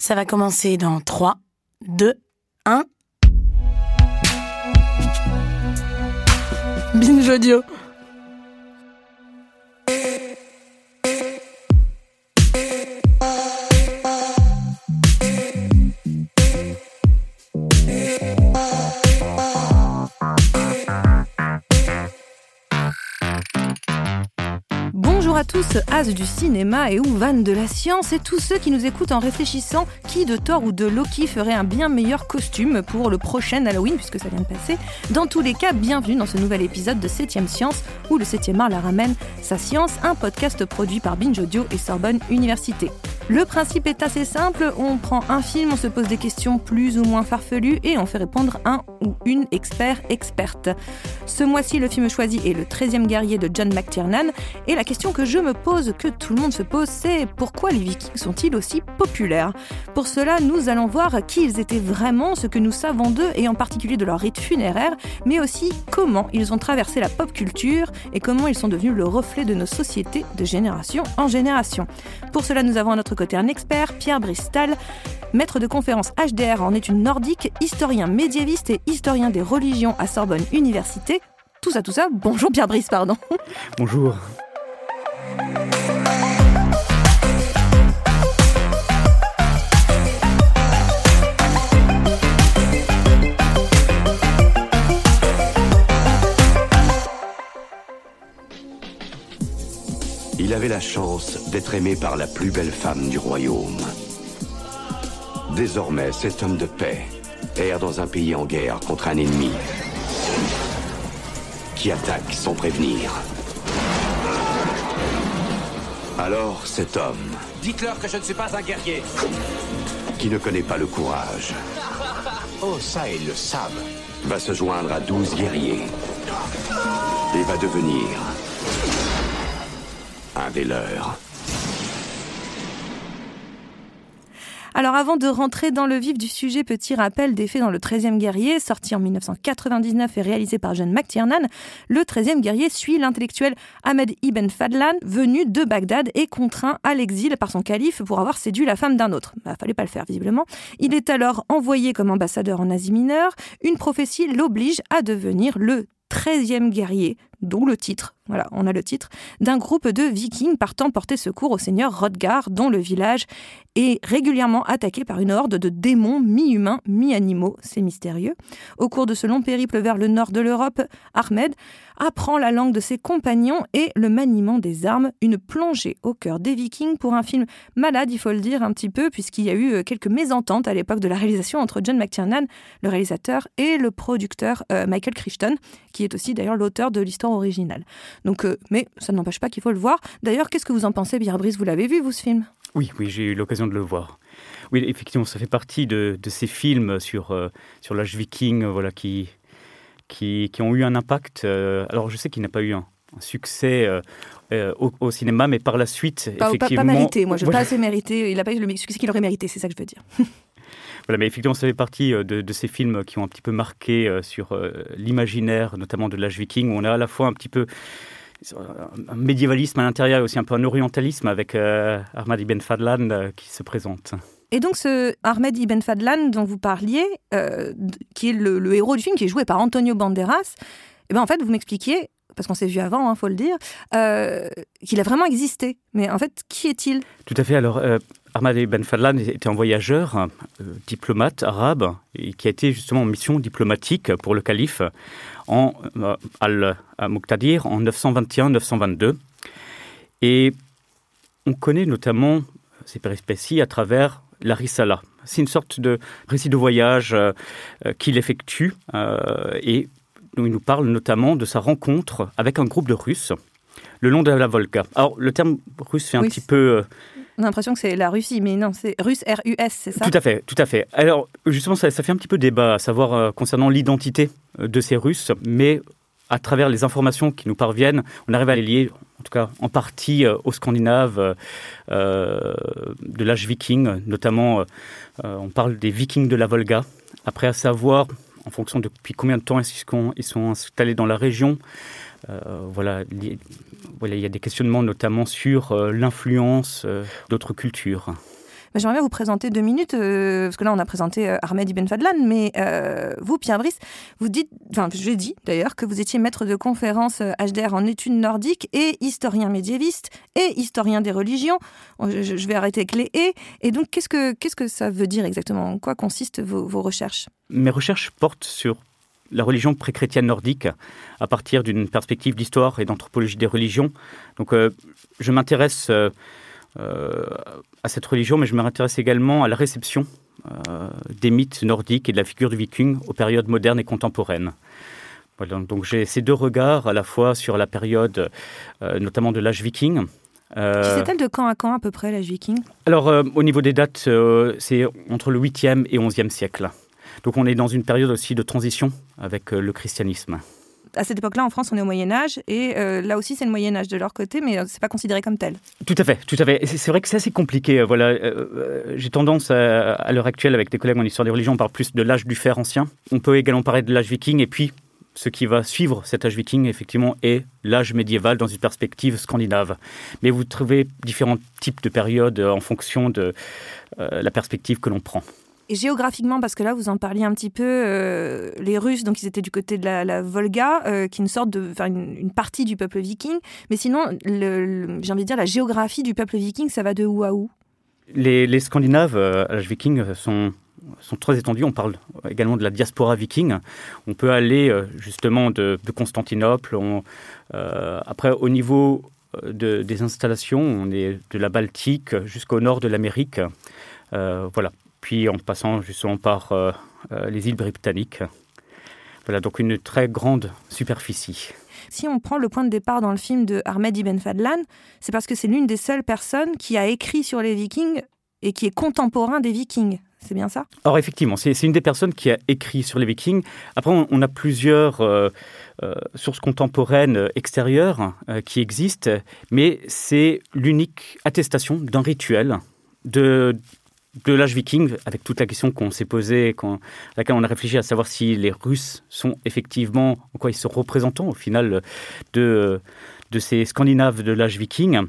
Ça va commencer dans 3, 2, 1. Binge audio. Tous, as du cinéma et ou vannes de la science et tous ceux qui nous écoutent en réfléchissant qui de Thor ou de Loki ferait un bien meilleur costume pour le prochain Halloween puisque ça vient de passer. Dans tous les cas, bienvenue dans ce nouvel épisode de 7ème Science où le 7ème art la ramène sa science, un podcast produit par Binge Audio et Sorbonne Université. Le principe est assez simple, on prend un film, on se pose des questions plus ou moins farfelues et on fait répondre un ou une expert experte. Ce mois-ci, le film choisi est Le 13e guerrier de John McTiernan et la question que je me pose, que tout le monde se pose, c'est pourquoi les Vikings sont-ils aussi populaires? Pour cela, nous allons voir qui ils étaient vraiment, ce que nous savons d'eux et en particulier de leur rite funéraire, mais aussi comment ils ont traversé la pop culture et comment ils sont devenus le reflet de nos sociétés de génération en génération. Pour cela, nous avons à notre côté un expert, Pierre Bristal, maître de conférence HDR en études nordiques, historien médiéviste et historien des religions à Sorbonne Université. Tout ça, tout ça, bonjour Pierre Brice, pardon. Bonjour. Avait la chance d'être aimé par la plus belle femme du royaume. Désormais, cet homme de paix erre dans un pays en guerre contre un ennemi qui attaque sans prévenir. Alors cet homme, Dites-leur que je ne suis pas un guerrier. qui ne connaît pas le courage, Oh, ça, ils le savent. va se joindre à douze guerriers et va devenir des leurs. Alors avant de rentrer dans le vif du sujet, petit rappel des faits dans le 13e guerrier, sorti en 1999 et réalisé par John McTiernan, le 13e guerrier suit l'intellectuel Ahmed Ibn Fadlan, venu de Bagdad et contraint à l'exil par son calife pour avoir séduit la femme d'un autre. Bah, fallait pas le faire visiblement. Il est alors envoyé comme ambassadeur en Asie mineure. Une prophétie l'oblige à devenir le 13e guerrier, dont le titre, voilà, on a le titre, d'un groupe de vikings partant porter secours au seigneur Rodgar, dont le village est régulièrement attaqué par une horde de démons mi-humains, mi-animaux, c'est mystérieux. Au cours de ce long périple vers le nord de l'Europe, Ahmed apprend la langue de ses compagnons et le maniement des armes, une plongée au cœur des vikings pour un film malade, il faut le dire un petit peu, puisqu'il y a eu euh, quelques mésententes à l'époque de la réalisation entre John McTiernan, le réalisateur, et le producteur euh, Michael Crichton, qui est aussi d'ailleurs l'auteur de l'histoire originale. Donc, euh, mais ça n'empêche pas qu'il faut le voir. D'ailleurs, qu'est-ce que vous en pensez, Pierre Brice? Vous l'avez vu, vous, ce film? Oui, oui, j'ai eu l'occasion de le voir. Oui, effectivement, ça fait partie de, ces films sur, sur l'âge viking voilà, qui, qui, qui ont eu un impact. euh, alors, je sais qu'il n'a pas eu un, un succès euh, euh, au, au cinéma, mais par la suite, pas, pas- effectivement... pas mérité, moi, je Voilà. pas assez mérité. Il n'a pas eu le succès qu'il aurait mérité, c'est ça que je veux dire. Voilà, mais effectivement, ça fait partie euh, de, de ces films qui ont un petit peu marqué euh, sur euh, l'imaginaire, notamment de l'âge viking, où on a à la fois un petit peu un médiévalisme à l'intérieur et aussi un peu un orientalisme avec Ahmad Ibn Fadlan qui se présente. Et donc, ce Ahmed Ibn Fadlan dont vous parliez, euh, qui est le, héros du film, qui est joué par Antonio Banderas, eh ben, en fait, vous m'expliquiez, parce qu'on s'est vu avant, il faut le dire, euh, qu'il a vraiment existé. Mais en fait, qui est-il? Tout à fait. Alors, euh, Ahmad Ibn Fadlan était un voyageur, euh, diplomate arabe, et qui a été justement en mission diplomatique pour le calife en euh, Al-Muqtadir en 921-922. Et on connaît notamment ces péripéties à travers la Risala. C'est une sorte de récit de voyage euh, euh, qu'il effectue euh, et où il nous parle notamment de sa rencontre avec un groupe de Russes le long de la Volga. Alors, le terme russe fait un petit peu... On a l'impression que c'est la Russie, mais non, c'est russe, R-U-S, c'est ça? Tout à fait, tout à fait. Alors, justement, ça, ça fait un petit peu débat, à savoir euh, concernant l'identité de ces Russes, mais à travers les informations qui nous parviennent, on arrive à les lier, en tout cas en partie, euh, aux Scandinaves euh, euh, de l'âge viking, notamment, on parle des Vikings de la Volga. Après, à savoir, en fonction de depuis combien de temps est-ce qu'ils ils sont installés dans la région, voilà, il y a des questionnements notamment sur l'influence d'autres cultures. Mais J'aimerais bien vous présenter deux minutes, euh, parce que là on a présenté euh, Ahmed Ibn Fadlan, mais euh, vous, Pierre Brice, vous dites, enfin j'ai dit d'ailleurs que vous étiez maître de conférence euh, HDR en études nordiques et historien médiéviste et historien des religions. Je, vais arrêter avec les et. Et donc qu'est-ce que que ça veut dire exactement? En quoi consistent vos, vos recherches? Mes recherches portent sur la religion pré-chrétienne nordique à partir d'une perspective d'histoire et d'anthropologie des religions. Donc, je m'intéresse à cette religion, mais je m'intéresse également à la réception euh, des mythes nordiques et de la figure du viking aux périodes modernes et contemporaines. Voilà, donc j'ai ces deux regards à la fois sur la période, euh, notamment de l'âge viking. Euh, C'est-elle de quand à quand à peu près, l'âge viking? Alors, euh, au niveau des dates, euh, c'est entre le 8e et 11e siècle. Donc, on est dans une période aussi de transition avec euh, le christianisme. À cette époque-là, en France, on est au Moyen Âge, et euh, là aussi, c'est le Moyen Âge de leur côté, mais euh, c'est pas considéré comme tel. Tout à fait, tout à fait. C'est vrai que c'est assez compliqué. euh, Voilà, j'ai tendance à, l'heure actuelle, avec des collègues en histoire des religions, on parle plus de l'âge du fer ancien. On peut également parler de l'âge viking, et puis ce qui va suivre cet âge viking, effectivement, est l'âge médiéval dans une perspective scandinave. Mais vous trouvez différents types de périodes en fonction de la perspective que l'on prend. Et géographiquement, parce que là, vous en parliez un petit peu, euh, les Russes, donc ils étaient du côté de la, Volga, euh, qui est une sorte de, enfin, une, partie du peuple viking. Mais sinon, j'ai envie de dire, la géographie du peuple viking, ça va de où à où? Les, Scandinaves euh, à l'âge viking sont, sont très étendus. On parle également de la diaspora viking. On peut aller euh, justement de, Constantinople. On- après, au niveau de- des installations, on est de la Baltique jusqu'au nord de l'Amérique. Voilà. Puis en passant justement par euh, euh, les îles britanniques. Voilà, donc une très grande superficie. Si on prend le point de départ dans le film de Ahmed Ibn Fadlan, c'est parce que c'est l'une des seules personnes qui a écrit sur les vikings et qui est contemporain des vikings. C'est bien ça? Alors effectivement, c'est une des personnes qui a écrit sur les Vikings. Après, on, on a plusieurs euh, euh, sources contemporaines extérieures euh, qui existent, mais c'est l'unique attestation d'un rituel de, de l'âge viking, avec toute la question qu'on s'est posée, à laquelle on a réfléchi à savoir si les Russes sont effectivement, en quoi ils sont représentants au final de, ces Scandinaves de l'âge viking.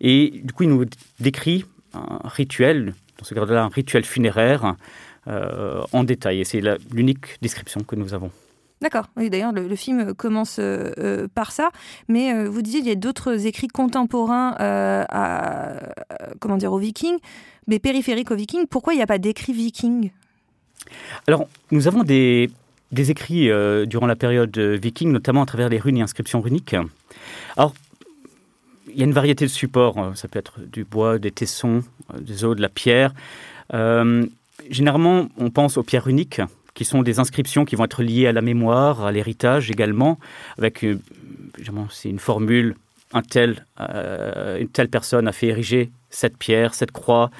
Et du coup, il nous décrit un rituel, dans ce cadre-là, un rituel funéraire euh, en détail. Et c'est l'unique description que nous avons. D'accord. Oui, d'ailleurs, le, film commence euh, euh, par ça. Mais vous disiez, il y a d'autres écrits contemporains comment dire, aux Vikings, mais périphériques aux Vikings. Pourquoi il n'y a pas d'écrits Vikings Alors, nous avons des, écrits euh, durant la période euh, viking, notamment à travers les runes et inscriptions runiques. Alors, il y a une variété de supports. euh, Ça peut être du bois, des tessons, des os, de la pierre. Généralement, on pense aux pierres runiques, qui sont des inscriptions qui vont être liées à la mémoire, à l'héritage également, avec c'est une formule. Euh, une telle personne a fait ériger cette pierre, cette croix,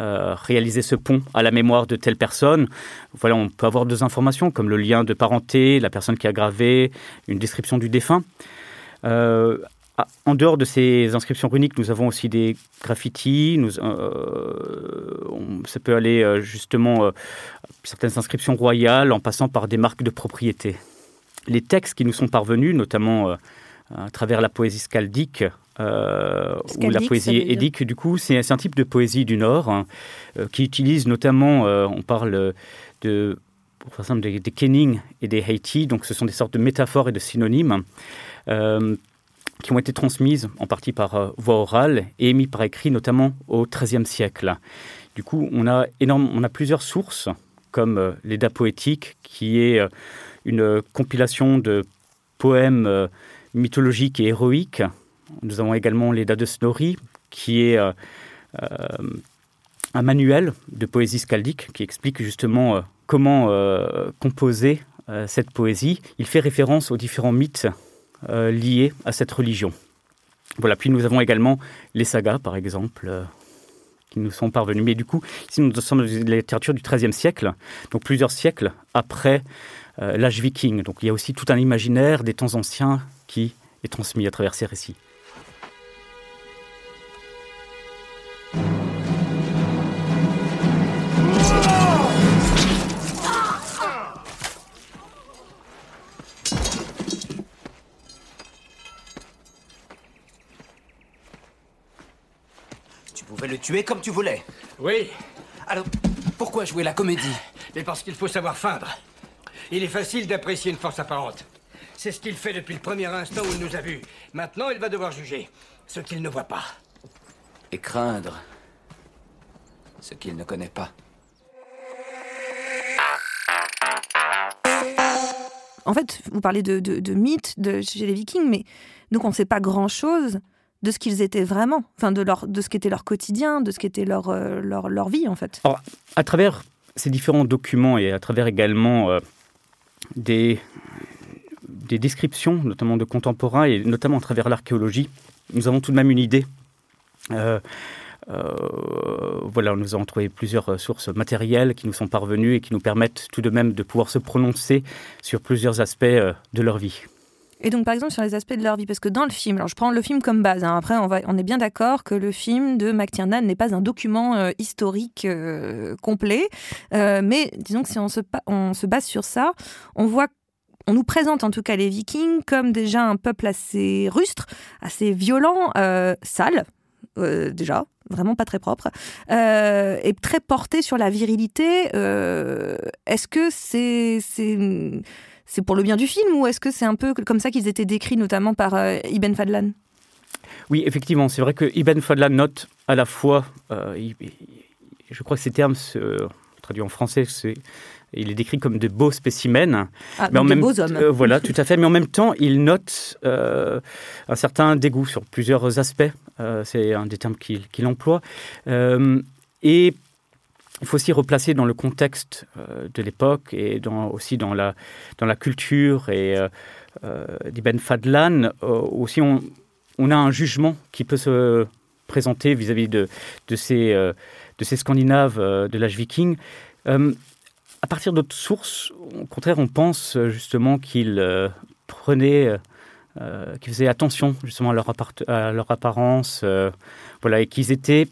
euh, réaliser ce pont à la mémoire de telle personne. Voilà, on peut avoir deux informations comme le lien de parenté, la personne qui a gravé, une description du défunt. Euh, en dehors de ces inscriptions runiques, nous avons aussi des graffitis. On- ça peut aller justement certaines inscriptions royales en passant par des marques de propriété. Les textes qui nous sont parvenus, notamment à travers la poésie scaldique, euh, ou la poésie édique, du coup, c'est un type de poésie du Nord hein, euh, qui utilise notamment, euh, on parle de, par exemple, des, des kenning et des haiti, donc ce sont des sortes de métaphores et de synonymes euh, qui ont été transmises en partie par voie orale et émises par écrit, notamment au XIIIe siècle. Du coup, on a, énorme, on a plusieurs sources, comme l'Eda poétique, qui est une compilation de poèmes mythologiques et héroïques. Nous avons également l'Eda de Snorri, qui est euh, euh, un manuel de poésie scaldique qui explique justement euh, comment composer cette poésie. Il fait référence aux différents mythes liés à cette religion. Voilà, puis nous avons également les sagas, par exemple, qui nous sont parvenus. Mais du coup, ici, nous sommes dans la littérature du XIIIe siècle, donc plusieurs siècles après euh, l'âge viking. Donc il y a aussi tout un imaginaire des temps anciens qui est transmis à travers ces récits. Tu pouvais le tuer comme tu voulais. Oui, Alors, pourquoi jouer la comédie? Mais parce qu'il faut savoir feindre. Il est facile d'apprécier une force apparente. C'est ce qu'il fait depuis le premier instant où il nous a vus. Maintenant, il va devoir juger ce qu'il ne voit pas. Et craindre ce qu'il ne connaît pas. En fait, vous parlez de, de, de mythes de, chez les Vikings, mais donc on ne sait pas grand-chose de ce qu'ils étaient vraiment, enfin de, leur, de ce qu'était leur quotidien, de ce qu'était leur, euh, leur, leur vie en fait. Alors, à travers ces différents documents et à travers également euh, des, des descriptions, notamment de contemporains et notamment à travers l'archéologie, nous avons tout de même une idée. Euh, euh, voilà, nous avons trouvé plusieurs sources matérielles qui nous sont parvenues et qui nous permettent tout de même de pouvoir se prononcer sur plusieurs aspects euh, de leur vie. Et donc, par exemple, sur les aspects de leur vie, parce que dans le film, alors je prends le film comme base, hein, après on, va, on est bien d'accord que le film de McTiernan n'est pas un document historique complet, mais disons que si on se, on se base sur ça, on voit on nous présente en tout cas les Vikings comme déjà un peuple assez rustre, assez violent, euh, sale, euh, déjà, vraiment pas très propre, euh, et très porté sur la virilité. Est-ce que c'est c'est c'est pour le bien du film ou est-ce que c'est un peu comme ça qu'ils étaient décrits notamment par Ibn Fadlan? Oui, effectivement, c'est vrai que Ibn Fadlan note à la fois, je crois que ces termes, se- traduits en français, c'est- il est décrit comme de beaux spécimens. ah, Mais en de même beaux hommes. Euh, voilà, tout à fait. Mais en même temps, il note euh, un certain dégoût sur plusieurs aspects. Euh, c'est un des termes qu'il qu'il emploie. Et il faut aussi replacer dans le contexte de l'époque et dans, aussi dans la, dans la culture et d'Ibn Fadlan. aussi, on, on a un jugement qui peut se présenter vis-à-vis de, de, ces, de ces Scandinaves de l'âge viking. À partir d'autres sources, au contraire, on pense euh, justement qu'ils euh, euh, euh, qu'ils faisaient attention justement à leur, apparence, voilà, et qu'ils étaient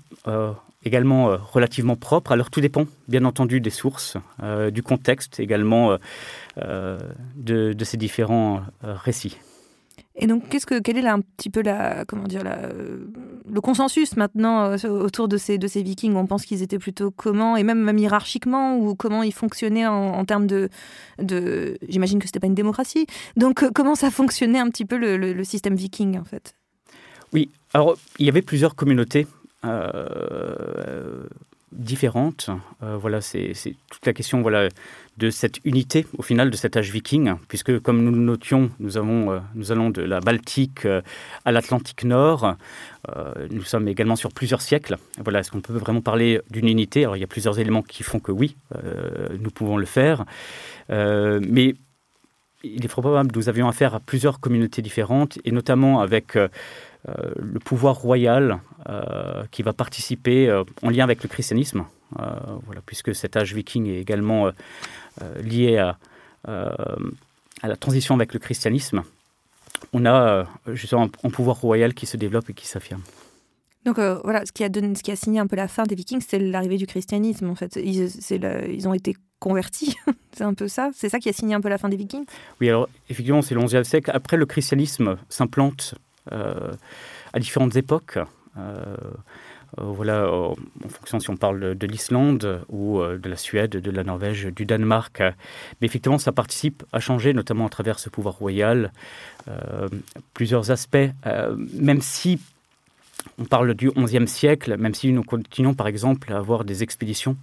également relativement propres. Alors tout dépend, bien entendu, des sources, du contexte également de, ces différents récits. Et donc, qu'est-ce que, quel est un petit peu la, comment dire, le consensus maintenant euh, autour de ces, de ces Vikings? On pense qu'ils étaient plutôt comment, et même, hiérarchiquement, ou comment ils fonctionnaient en, termes de, j'imagine que c'était pas une démocratie. Donc, euh, comment ça fonctionnait un petit peu le, le- système Viking en fait? Oui, alors il y avait plusieurs communautés euh, différentes. Voilà, c'est c'est toute la question voilà, de cette unité au final de cet âge viking, puisque comme nous le notions, nous, avons, euh, nous allons de la Baltique euh, à l'Atlantique Nord. Euh, nous sommes également sur plusieurs siècles. Voilà, est-ce qu'on peut vraiment parler d'une unité? Alors il y a plusieurs éléments qui font que oui, nous pouvons le faire. Mais il est probable que nous avions affaire à plusieurs communautés différentes, et notamment avec le pouvoir royal qui va participer en lien avec le christianisme, voilà, puisque cet âge viking est également euh, euh, lié à, euh, à la transition avec le christianisme. On a euh, justement un, un pouvoir royal qui se développe et qui s'affirme. Donc euh, voilà, ce qui, a donné, ce qui a signé un peu la fin des Vikings, c'est l'arrivée du christianisme en fait. Ils, c'est le- ils ont été convertis, c'est un peu ça C'est ça qui a signé un peu la fin des Vikings? Oui, alors effectivement, c'est le XIe siècle. Après, le christianisme s'implante euh, à différentes époques. Euh, euh, voilà, euh, en fonction si on parle de, de l'Islande ou euh, de la Suède, de la Norvège, du Danemark. Mais effectivement, ça participe à changer, notamment à travers ce pouvoir royal, euh, plusieurs aspects. Euh, même si on parle du XIe siècle, même si nous continuons par exemple à avoir des expéditions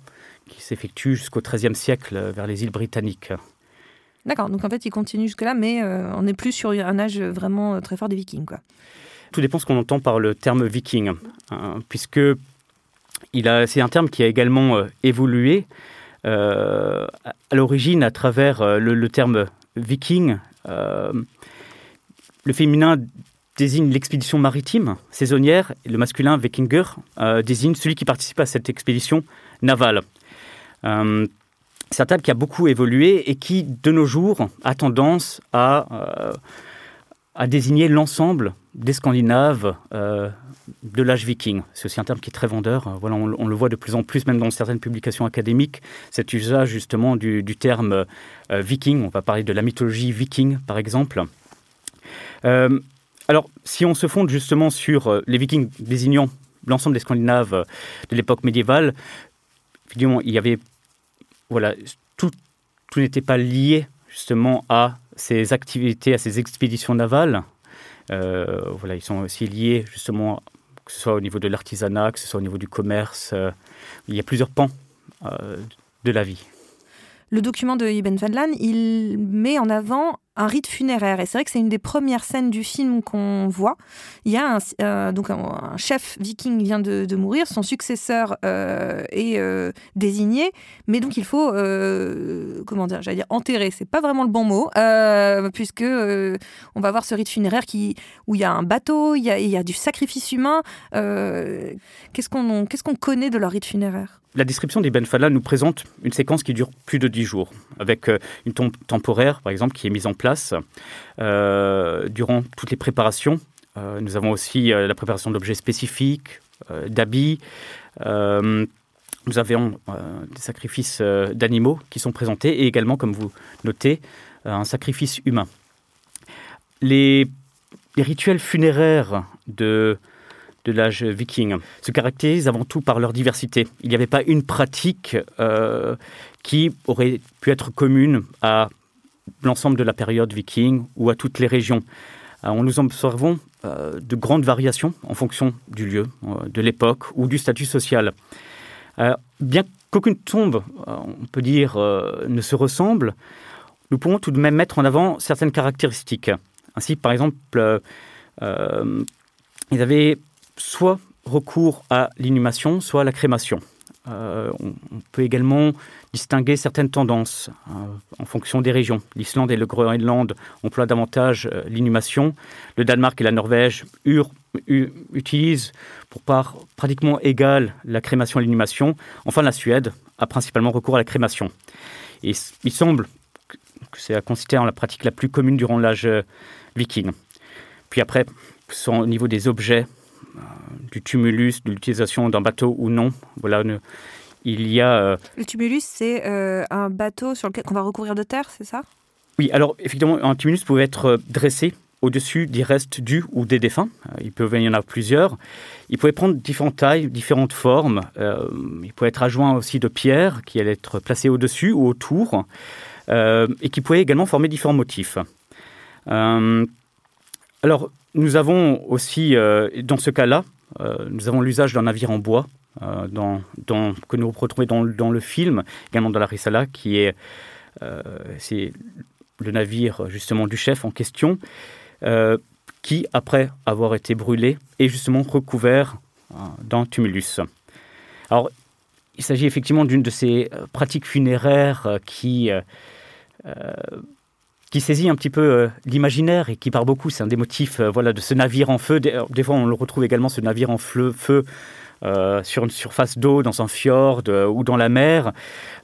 qui s'effectuent jusqu'au XIIIe siècle euh, vers les îles britanniques. D'accord, donc en fait, ils continuent jusque-là, mais euh, on n'est plus sur un âge vraiment euh, très fort des Vikings, quoi. Tout dépend ce qu'on entend par le terme viking, hein, puisque c'est un terme qui a également euh, évolué euh, à l'origine à travers euh, le, terme viking. le féminin désigne l'expédition maritime saisonnière et le masculin vikinger désigne celui qui participe à cette expédition navale. C'est un terme qui a beaucoup évolué et qui, de nos jours, a tendance à, à désigner l'ensemble des Scandinaves euh, de l'âge viking. C'est aussi un terme qui est très vendeur. Voilà, on, le voit de plus en plus, même dans certaines publications académiques, cet usage justement du, terme euh, viking. On va parler de la mythologie viking, par exemple. Euh, alors, si on se fonde justement sur les vikings désignant l'ensemble des Scandinaves de l'époque médiévale, il y avait voilà, tout, tout n'était pas lié justement à ces activités, à ces expéditions navales. Euh, voilà, ils sont aussi liés justement, que ce soit au niveau de l'artisanat, que ce soit au niveau du commerce. Euh, il y a plusieurs pans euh, de la vie. Le document de Ibn Fadlan, il met en avant un rite funéraire. Et c'est vrai que c'est une des premières scènes du film qu'on voit. Il y a un, euh, donc un, chef viking vient de, mourir, son successeur euh, est euh, désigné, mais donc il faut, comment dire, j'allais dire enterrer, c'est pas vraiment le bon mot, puisque on va voir ce rite funéraire qui, où il y a un bateau, il y a, il y a du sacrifice humain. Qu'est-ce qu'on qu'est-ce qu'on connaît de leur rite funéraire? La description d'Ibn Fadla nous présente une séquence qui dure plus de dix jours, avec une tombe temporaire, par exemple, qui est mise en place euh, durant toutes les préparations. Euh, nous avons aussi euh, la préparation d'objets spécifiques, euh, d'habits. Euh, nous avons euh, des sacrifices euh, d'animaux qui sont présentés et également, comme vous notez, euh, un sacrifice humain. Les rituels funéraires de, de l'âge viking se caractérisent avant tout par leur diversité. Il n'y avait pas une pratique euh, qui aurait pu être commune à l'ensemble de la période viking ou à toutes les régions. Alors, on nous observons euh, de grandes variations en fonction du lieu, euh, de l'époque ou du statut social. Euh, bien qu'aucune tombe, euh, on peut dire, euh, ne se ressemble, nous pouvons tout de même mettre en avant certaines caractéristiques. Ainsi, par exemple, euh, euh, ils avaient soit recours à l'inhumation, soit à la crémation. Euh, on, peut également distinguer certaines tendances euh, en fonction des régions. L'Islande et le Groenland emploient davantage euh, l'inhumation. Le Danemark et la Norvège utilisent pour part pratiquement égale la crémation et l'inhumation. Enfin, la Suède a principalement recours à la crémation. Il semble que c'est à considérer la pratique la plus commune durant l'âge euh, viking. Puis après, au niveau des objets, du tumulus, de l'utilisation d'un bateau ou non, voilà, ne, il y a. Euh... Le tumulus, c'est euh, un bateau sur lequel on va recouvrir de terre, c'est ça? Oui, alors effectivement, un tumulus pouvait être euh, dressé au-dessus des restes du ou des défunts. Euh, il peut y en avoir plusieurs. Il pouvait prendre différentes tailles, différentes formes. Euh, il pouvait être adjoint aussi de pierres qui allaient être placées au-dessus ou autour euh, et qui pouvaient également former différents motifs. Alors, nous avons aussi, euh, dans ce cas-là, euh, nous avons l'usage d'un navire en bois euh, que nous retrouvons dans, le film, également dans la Risala, qui est, le navire justement du chef en question, qui, après avoir été brûlé, est justement recouvert d'un tumulus. Alors, il s'agit effectivement d'une de ces pratiques funéraires qui, qui saisit un petit peu euh, l'imaginaire et qui part beaucoup. C'est un des motifs euh, voilà, de ce navire en feu. Des, des fois, on le retrouve également, ce navire en feu, euh, sur une surface d'eau, dans un fjord euh, ou dans la mer.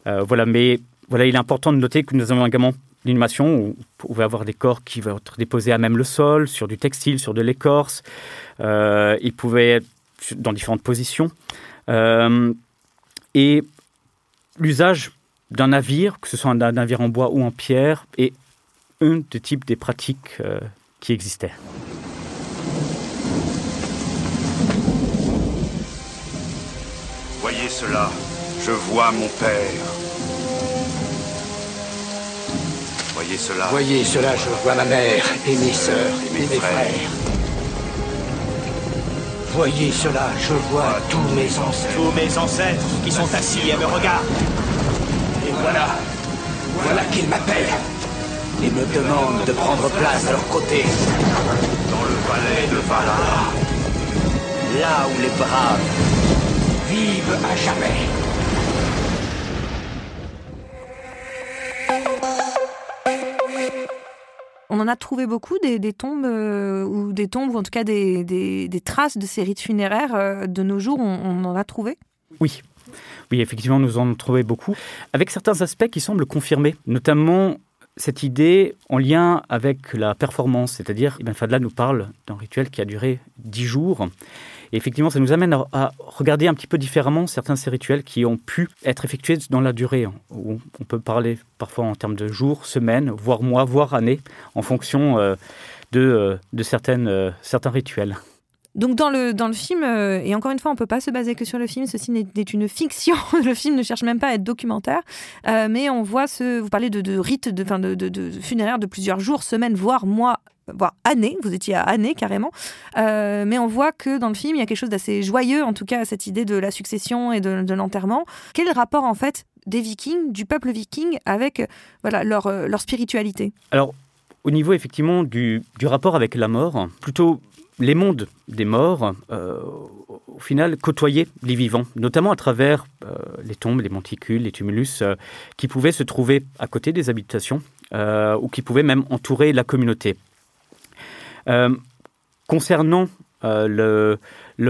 Euh, voilà, mais voilà, il est important de noter que nous avons également l'inhumation où vous pouvez avoir des corps qui vont être déposés à même le sol, sur du textile, sur de l'écorce. Euh, ils pouvaient être dans différentes positions. Euh, et l'usage d'un navire, que ce soit un navire en bois ou en pierre, est un des types des pratiques euh, qui existaient. Voyez cela, je vois mon père. Voyez cela. Voyez cela, je vois ma mère et mes sœurs et mes frères. Voyez cela, je vois tous mes ancêtres. Tous mes ancêtres qui sont assis et me regardent. Et voilà, voilà qu'ils m'appellent et me demandent de prendre place à leur côté. Dans le palais de Valhalla. Là où les braves vivent à jamais. On en a trouvé beaucoup des, des tombes euh, ou des tombes ou en tout cas des, des, des traces de ces rites funéraires euh, de nos jours. On, on en a trouvé? Oui. Oui, effectivement, nous en trouvons beaucoup, avec certains aspects qui semblent confirmer, notamment cette idée en lien avec la performance, c'est-à-dire Ibn Fadla nous parle d'un rituel qui a duré dix jours. Et effectivement, ça nous amène à, regarder un petit peu différemment certains de ces rituels qui ont pu être effectués dans la durée, où on peut parler parfois en termes de jours, semaines, voire mois, voire années, en fonction euh, de, euh, de certaines, euh, certains rituels. Donc dans le, dans le film, euh, et encore une fois, on peut pas se baser que sur le film, ceci n'est une fiction, le film ne cherche même pas à être documentaire, euh, mais on voit ce, vous parlez de, rites, de, de, de, de funéraires de plusieurs jours, semaines, voire mois, voire années, vous étiez à années carrément, Euh, mais on voit que dans le film, il y a quelque chose d'assez joyeux, en tout cas, à cette idée de la succession et de, de l'enterrement. Quel rapport en fait des vikings, du peuple viking, avec voilà, leur, leur spiritualité? Alors, au niveau effectivement du, du rapport avec la mort, plutôt les mondes des morts, euh, au final, côtoyaient les vivants, notamment à travers euh, les tombes, les monticules, les tumulus, euh, qui pouvaient se trouver à côté des habitations ou qui pouvaient même entourer la communauté. Concernant le,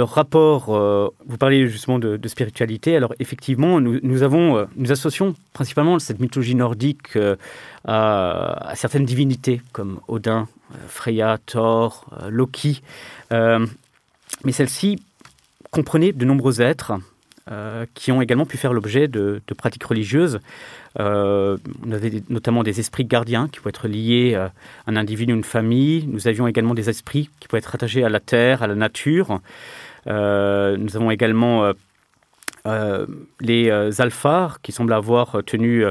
rapport, vous parlez justement de, spiritualité, alors effectivement, nous, nous avons, nous associons principalement cette mythologie nordique à, certaines divinités comme Odin, Freya, Thor, euh, Loki, Euh, mais celle-ci comprenait de nombreux êtres euh, qui ont également pu faire l'objet de, pratiques religieuses. Euh, on avait notamment des esprits gardiens qui pouvaient être liés euh, à un individu ou une famille. Nous avions également des esprits qui pouvaient être rattachés à la terre, à la nature. Euh, nous avons également euh, euh, les euh, alphars qui semblent avoir tenu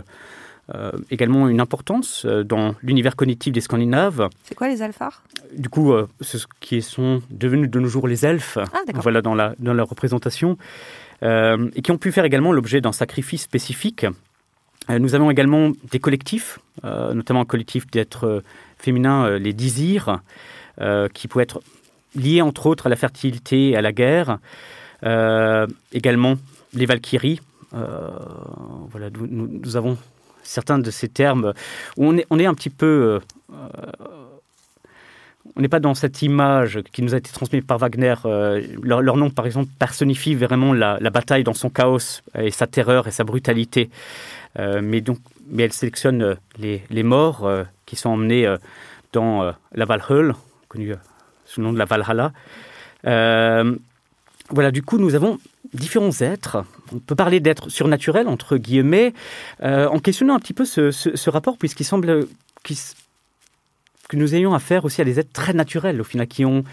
euh, également une importance euh, dans l'univers cognitif des Scandinaves. C'est quoi les alphars Du coup, euh, ce qui sont devenus de nos jours les elfes, Ah, voilà dans la, dans leur représentation, euh, et qui ont pu faire également l'objet d'un sacrifice spécifique. Nous avons également des collectifs, notamment un collectif d'êtres féminins, les désirs, qui pouvaient être liés entre autres à la fertilité et à la guerre. Également les valkyries. Voilà, nous avons certains de ces termes on est, on est un petit peu. euh, on n'est pas dans cette image qui nous a été transmise par Wagner. euh, leur, nom, par exemple, personnifie vraiment la, la bataille dans son chaos et sa terreur et sa brutalité. Euh, mais, donc, mais elle sélectionne euh, les, les morts euh, qui sont emmenés euh, dans euh, la Valhalla, connue euh, sous le nom de la Valhalla. Euh, voilà, du coup, nous avons différents êtres. On peut parler d'êtres surnaturels, entre guillemets, euh, en questionnant un petit peu ce, ce- rapport, puisqu'il semble que nous ayons affaire aussi à des êtres très naturels, au final, qui ont,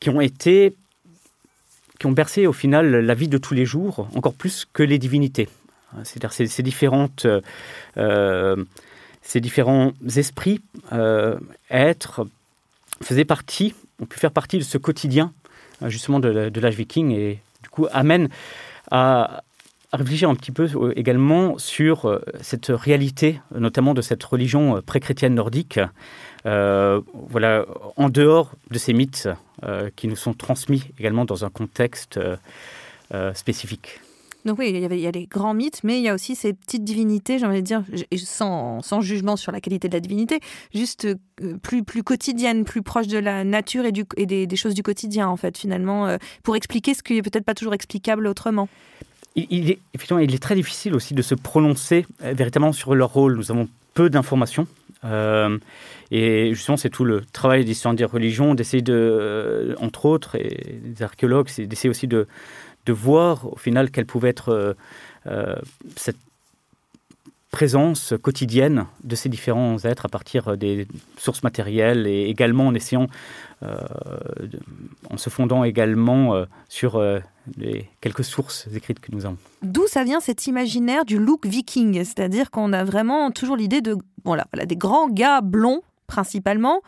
qui ont été, qui ont bercé, au final, la vie de tous les jours, encore plus que les divinités. C'est-à-dire ces, différentes, euh, ces différents esprits, euh, êtres, faisaient partie, ont pu faire partie de ce quotidien, justement, de, de l'âge viking, et du coup, amène à, réfléchir un petit peu euh, également sur euh, cette réalité, notamment de cette religion euh, pré-chrétienne nordique, voilà, en dehors de ces mythes qui nous sont transmis également dans un contexte spécifique. Donc oui, il y, a les grands mythes, mais il y a aussi ces petites divinités, j'ai envie de dire, sans, sans jugement sur la qualité de la divinité, juste euh, plus, plus quotidienne, plus proche de la nature et, du, et des, des choses du quotidien, en fait, finalement, euh, pour expliquer ce qui est peut-être pas toujours explicable autrement. Il, il est très difficile aussi de se prononcer euh, véritablement sur leur rôle. Nous avons peu d'informations. Euh, et justement, c'est tout le travail des historiens des religions, d'essayer de, euh, entre autres, et des archéologues, c'est d'essayer aussi de, de voir au final quelle pouvait être euh, cette présence quotidienne de ces différents êtres à partir des sources matérielles et également en essayant, euh, en se fondant également euh, sur euh, les quelques sources écrites que nous avons. D'où ça vient cet imaginaire du look viking? C'est-à-dire qu'on a vraiment toujours l'idée de voilà, des grands gars blonds, principalement,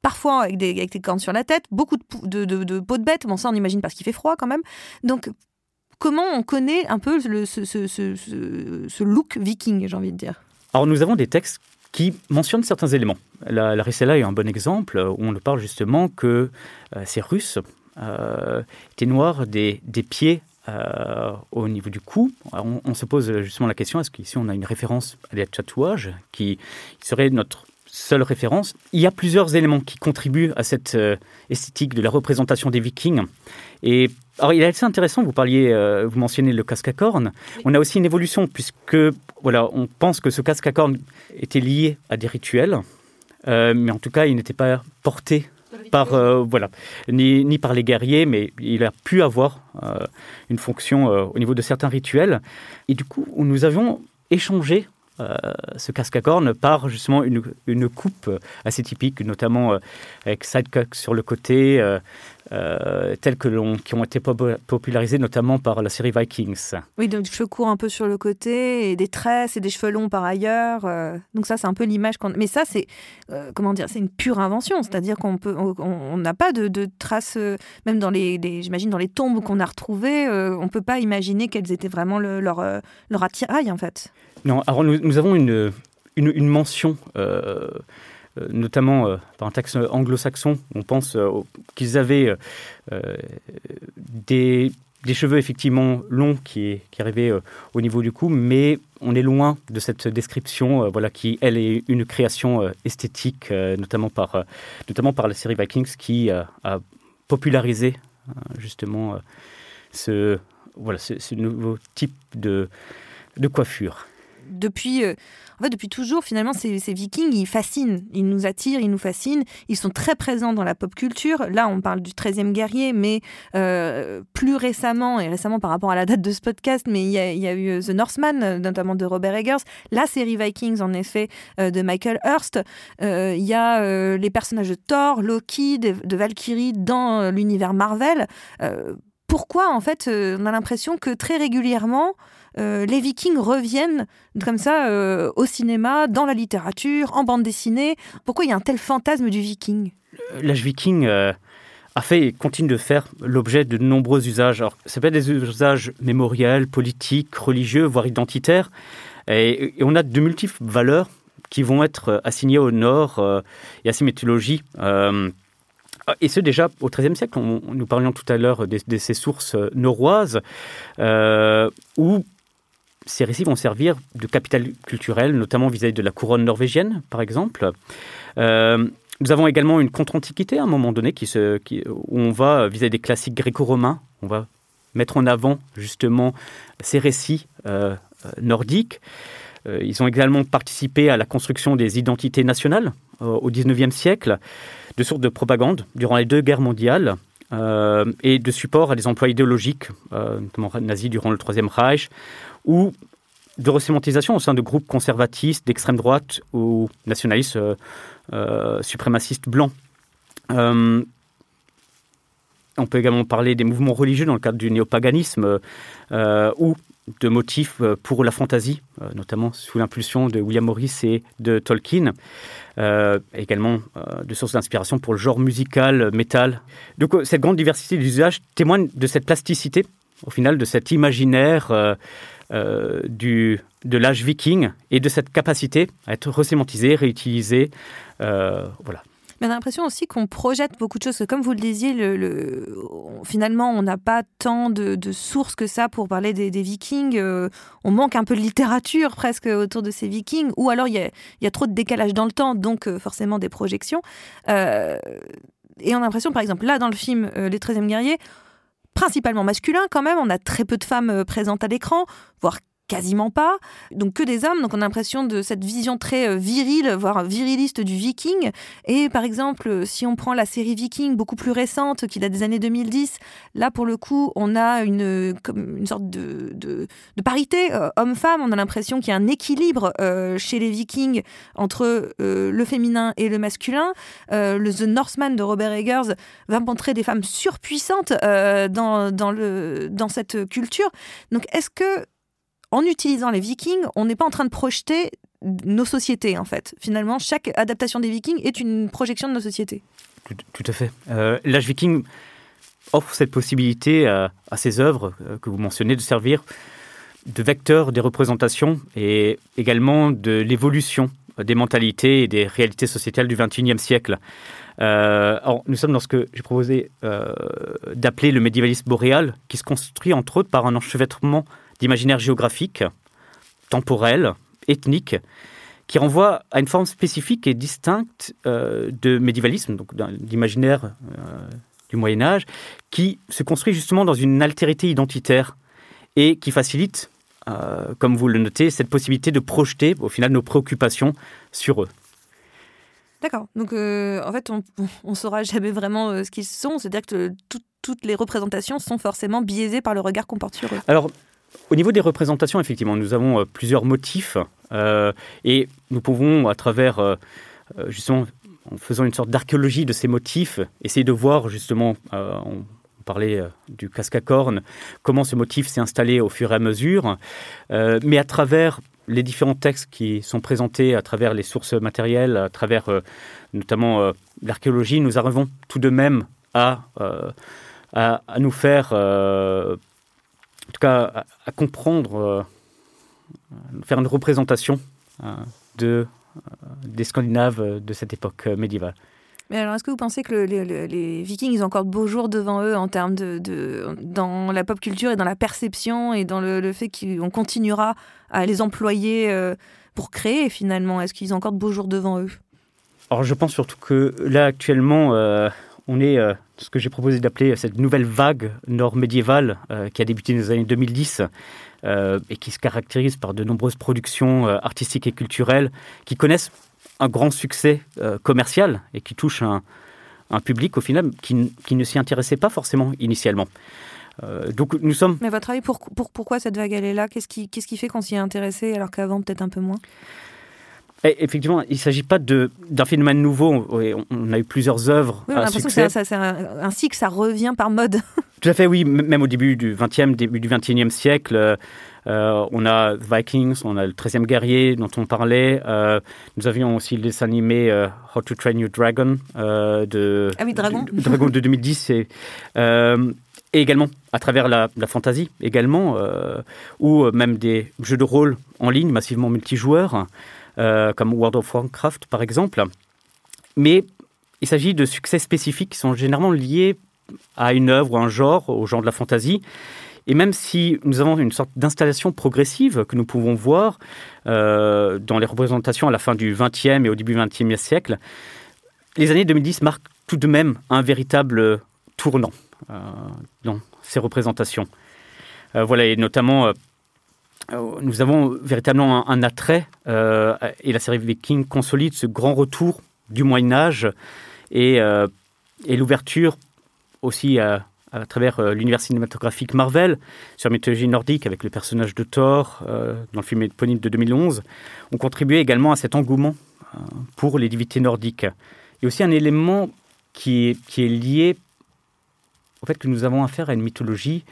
parfois avec des, cornes sur la tête, beaucoup de, de, de peau de bête, bon ça on imagine parce qu'il fait froid quand même. Donc comment on connaît un peu le, ce, look viking, j'ai envie de dire Alors nous avons des textes qui mentionnent certains éléments. La, la Rissela est un bon exemple où on nous parle justement que euh, ces Russes euh, étaient noirs des, pieds euh, au niveau du cou. On, on se pose justement la question est-ce qu'ici on a une référence à des tatouages qui serait notre seule référence? Il y a plusieurs éléments qui contribuent à cette euh, esthétique de la représentation des Vikings. Et alors, il est assez intéressant. Vous parliez, euh, vous mentionnez le casque à cornes. On a aussi une évolution puisque voilà, on pense que ce casque à cornes était lié à des rituels, euh, mais en tout cas, il n'était pas porté par euh, voilà, ni, ni par les guerriers, mais il a pu avoir une fonction au niveau de certains rituels. Et du coup, nous avions échangé euh, ce casque à cornes par justement une, une coupe assez typique, notamment euh, avec sidecock sur le côté, euh, euh, tels que l'on, qui ont été popularisés notamment par la série Vikings. Oui, donc des cheveux courts un peu sur le côté, et des tresses et des cheveux longs par ailleurs. Euh. donc ça, c'est un peu l'image qu'on... Mais ça, c'est, euh, comment dire, c'est une pure invention, c'est-à-dire qu'on peut, on n'a pas de, traces, même dans les, j'imagine, dans les tombes qu'on a retrouvées, on peut pas imaginer quelles étaient vraiment leur, leur attirail, en fait. Non, alors nous, nous avons une, une, une mention euh, notamment euh, par un texte anglo-saxon, on pense euh, qu'ils avaient des, cheveux effectivement longs qui, arrivaient au niveau du cou, mais on est loin de cette description, voilà, qui elle est une création esthétique, notamment par, notamment par la série Vikings, qui a popularisé justement ce, voilà, ce, nouveau type de coiffure. Depuis en fait, depuis toujours, finalement, ces, vikings, ils fascinent, ils nous attirent, ils nous fascinent, ils sont très présents dans la pop culture. Là, on parle du 13e guerrier, mais euh, plus récemment, et récemment par rapport à la date de ce podcast, mais il y a, eu The Northman, notamment de Robert Eggers, la série Vikings, en effet, euh, de Michael Hurst. Euh, il y a les personnages de Thor, Loki, de, de Valkyrie dans l'univers Marvel. pourquoi, en fait, on a l'impression que très régulièrement, euh, les Vikings reviennent comme ça euh, au cinéma, dans la littérature, en bande dessinée. Pourquoi il y a un tel fantasme du Viking? L'âge Viking euh, a fait et continue de faire l'objet de nombreux usages. Alors, peut être des usages mémoriels, politiques, religieux, voire identitaires. Et, on a de multiples valeurs qui vont être assignées au Nord et à ces mythologies. Et ce déjà au XIIIe siècle, nous parlions tout à l'heure de, ces sources noroises, où ces récits vont servir de capital culturel, notamment vis-à-vis de la couronne norvégienne, par exemple. Euh, nous avons également une contre-antiquité à un moment donné où on va vis-à-vis des classiques gréco-romains, on va mettre en avant justement ces récits euh, nordiques. Euh, ils ont également participé à la construction des identités nationales au XIXe siècle, de sortes de propagande durant les deux guerres mondiales. et de support à des emplois idéologiques, notamment nazis durant le Troisième Reich, ou de resémantisation au sein de groupes conservatistes, d'extrême droite ou nationalistes euh, euh, suprémacistes blancs. Euh, on peut également parler des mouvements religieux dans le cadre du néopaganisme ou de motifs pour la fantaisie, notamment sous l'impulsion de William Morris et de Tolkien. également de sources d'inspiration pour le genre musical, métal. Donc cette grande diversité d'usages témoigne de cette plasticité, au final, de cet imaginaire euh, du, de l'âge viking et de cette capacité à être resémantisé, réutilisé. Euh, voilà. Mais on a l'impression aussi qu'on projette beaucoup de choses. Comme vous le disiez, le, finalement, on n'a pas tant de, sources que ça pour parler des, Vikings. Euh, on manque un peu de littérature presque autour de ces Vikings. Ou alors, il y a, trop de décalage dans le temps, donc forcément des projections. et on a l'impression, par exemple, là, dans le film Les 13e guerriers, principalement masculin quand même. On a très peu de femmes euh, présentes à l'écran, voire quasiment pas. Donc que des hommes. Donc on a l'impression de cette vision très euh, virile, voire viriliste du viking. Et par exemple, si on prend la série Viking beaucoup plus récente, qui date des années 2010, là pour le coup, on a une, une sorte de, de, parité euh, homme-femme. On a l'impression qu'il y a un équilibre euh, chez les Vikings entre le féminin et le masculin. le The Northman de Robert Eggers va montrer des femmes surpuissantes dans, dans, le, dans cette culture. Donc est-ce que en utilisant les Vikings, on n'est pas en train de projeter nos sociétés, en fait. Finalement, chaque adaptation des Vikings est une projection de nos sociétés. Tout, à fait. Euh, L'âge viking offre cette possibilité à, ces œuvres euh, que vous mentionnez de servir de vecteur des représentations et également de l'évolution des mentalités et des réalités sociétales du XXIe siècle. Euh, nous sommes dans ce que j'ai proposé d'appeler le médiévalisme boréal, qui se construit entre autres par un enchevêtrement d'imaginaire géographique, temporel, ethnique, qui renvoie à une forme spécifique et distincte euh, de médiévalisme, donc d'imaginaire euh, du Moyen Âge, qui se construit justement dans une altérité identitaire et qui facilite, euh, comme vous le notez, cette possibilité de projeter au final nos préoccupations sur eux. D'accord. Donc, en fait, on ne saura jamais vraiment ce qu'ils sont. C'est-à-dire que toutes les représentations sont forcément biaisées par le regard qu'on porte sur eux. Alors, au niveau des représentations, effectivement, nous avons euh, plusieurs motifs euh, et nous pouvons, à travers euh, justement en faisant une sorte d'archéologie de ces motifs, essayer de voir justement, on parlait du casque à cornes, comment ce motif s'est installé au fur et à mesure, mais à travers les différents textes qui sont présentés, à travers les sources matérielles, à travers notamment l'archéologie, nous arrivons tout de même à, à, nous faire, tout cas, à, à comprendre, euh, faire une représentation euh, de, euh, des Scandinaves de cette époque médiévale. Mais alors, est-ce que vous pensez que le- le- le- les Vikings, ils ont encore de beaux jours devant eux en termes de, de- dans la pop culture et dans la perception et dans le, le fait qu'on continuera à les employer pour créer finalement? Est-ce qu'ils ont encore de beaux jours devant eux? Alors je pense surtout que là actuellement, euh, on est euh, ce que j'ai proposé d'appeler cette nouvelle vague nord-médiévale euh, qui a débuté dans les années 2010 euh, et qui se caractérise par de nombreuses productions artistiques et culturelles qui connaissent un grand succès commercial et qui touchent un, public au final qui, ne s'y intéressait pas forcément initialement. Donc nous sommes Mais votre avis, pour, pour- pourquoi cette vague, elle est là? Qu'est-ce qui, qu'est-ce qui fait qu'on s'y est intéressé alors qu'avant, peut-être un peu moins? Et effectivement, il ne s'agit pas d'un phénomène nouveau. On a eu plusieurs œuvres Oui, on a l'impression que c'est un cycle, ça revient par mode. Tout à fait, oui. Même au début du 20e, début du 21e siècle, euh, on a Vikings, on a le 13e guerrier dont on parlait. euh, nous avions aussi le dessin animé euh, How to Train Your Dragon de, Ah oui, Dragon. du- Dragon de 2010. Et, et également à travers la, la fantasy, également, ou même des jeux de rôle en ligne massivement multijoueurs, euh, comme World of Warcraft par exemple. Mais il s'agit de succès spécifiques qui sont généralement liés à une œuvre ou un genre, au genre de la fantasy. Et même si nous avons une sorte d'installation progressive que nous pouvons voir euh, dans les représentations à la fin du XXe et au début du XXe siècle, les années 2010 marquent tout de même un véritable tournant euh, dans ces représentations. Voilà, et notamment, nous avons véritablement un, attrait, euh, et la série Viking consolide ce grand retour du Moyen Âge et, euh, et l'ouverture aussi à, travers euh, l'univers cinématographique Marvel sur la mythologie nordique avec le personnage de Thor euh, dans le film éponyme de 2011, ont contribué également à cet engouement euh, pour les divinités nordiques. Il y a aussi un élément qui est lié au fait que nous avons affaire à une mythologie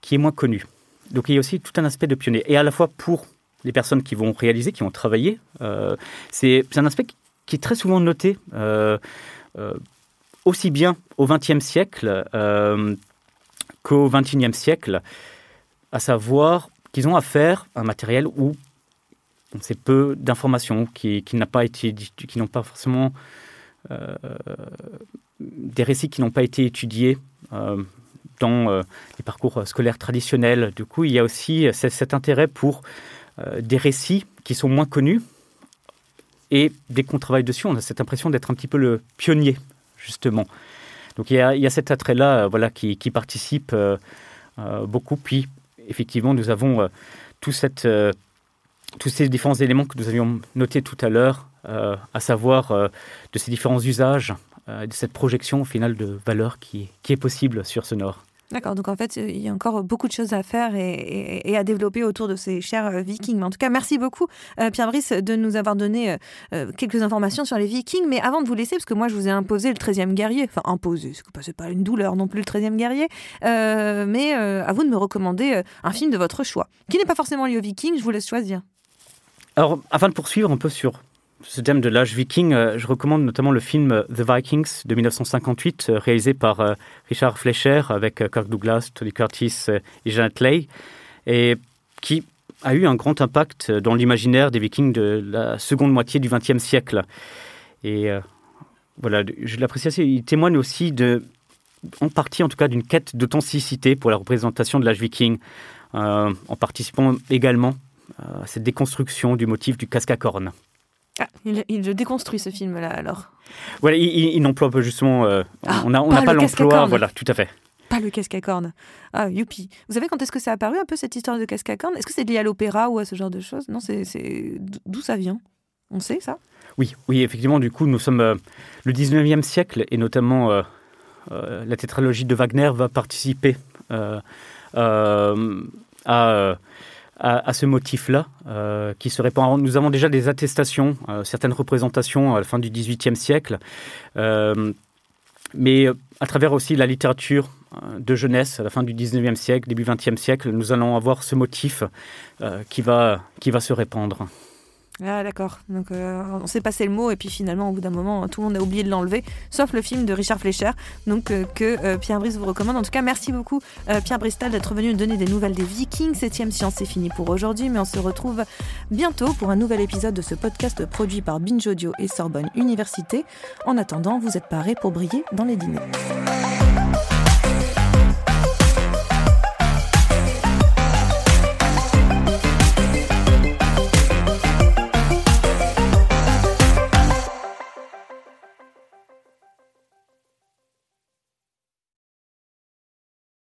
qui est moins connue. Donc il y a aussi tout un aspect de pionnier. Et à la fois pour les personnes qui vont réaliser, qui vont travailler, euh, c'est un aspect qui- est très souvent noté, euh, euh, aussi bien au XXe siècle qu'au XXIe siècle, à savoir qu'ils ont affaire à un matériel où on sait peu d'informations, qui, qui n'ont pas forcément des récits qui n'ont pas été étudiés dans euh, les parcours scolaires traditionnels. Du coup, il y a aussi cet, cet intérêt pour euh, des récits qui sont moins connus. Et dès qu'on travaille dessus, on a cette impression d'être un petit peu le pionnier, justement. Donc il y a, cet attrait-là euh, voilà, qui, participe euh, euh, beaucoup. Puis, effectivement, nous avons euh, euh, tous ces différents éléments que nous avions notés tout à l'heure, euh, à savoir euh, de ces différents usages, euh, de cette projection au final de valeur qui est possible sur ce nord. D'accord, donc en fait, il y a encore beaucoup de choses à faire et, à développer autour de ces chers euh, vikings. Mais en tout cas, merci beaucoup, euh, Pierre-Brice, de nous avoir donné euh, quelques informations sur les vikings. Mais avant de vous laisser, parce que moi, je vous ai imposé le 13e guerrier, enfin imposé, c'est pas- une douleur non plus le 13e guerrier, mais à vous de me recommander un film de votre choix, qui n'est pas forcément lié aux vikings, je vous laisse choisir. Alors, afin de poursuivre un peu sur ce thème de l'âge viking, euh, je recommande notamment le film The Vikings de 1958, euh, réalisé par euh, Richard Fleischer avec Kirk Douglas, Tony Curtis et Janet Leigh, et qui a eu un grand impact dans l'imaginaire des vikings de la seconde moitié du XXe siècle. Et voilà, je l'apprécie assez. Il témoigne aussi en partie en tout cas, d'une quête d'authenticité pour la représentation de l'âge viking, en participant également à cette déconstruction du motif du casque à cornes. Ah, il, il le déconstruit ce film-là alors. Voilà, il, n'emploie pas justement. euh, Ah, on n'a on pas n'a pas à l'emploi. Voilà, tout à fait. Pas le casque à cornes. Ah, youpi. Vous savez quand est-ce que ça a apparu un peu cette histoire de casque à cornes Est-ce que c'est lié à l'opéra ou à ce genre de choses? Non, c'est d'où ça vient? On sait ça? Oui, oui, effectivement, du coup, nous sommes euh, le 19e siècle et notamment euh, la tétralogie de Wagner va participer euh, à, euh, ce motif-là qui se répand. Nous avons déjà des attestations, certaines représentations à la fin du XVIIIe siècle, mais à travers aussi la littérature de jeunesse à la fin du 19e siècle, début 20e siècle, nous allons avoir ce motif qui, va, qui va se répandre. Ah d'accord. Donc euh, on s'est passé le mot et puis finalement au bout d'un moment tout le monde a oublié de l'enlever, sauf le film de Richard Fleischer, donc euh, que euh, Pierre Brice vous recommande. En tout cas merci beaucoup Pierre Bristal d'être venu nous donner des nouvelles des Vikings. Septième science c'est fini pour aujourd'hui, mais on se retrouve bientôt pour un nouvel épisode de ce podcast produit par Binge Audio et Sorbonne Université. En attendant, vous êtes parés pour briller dans les dîners.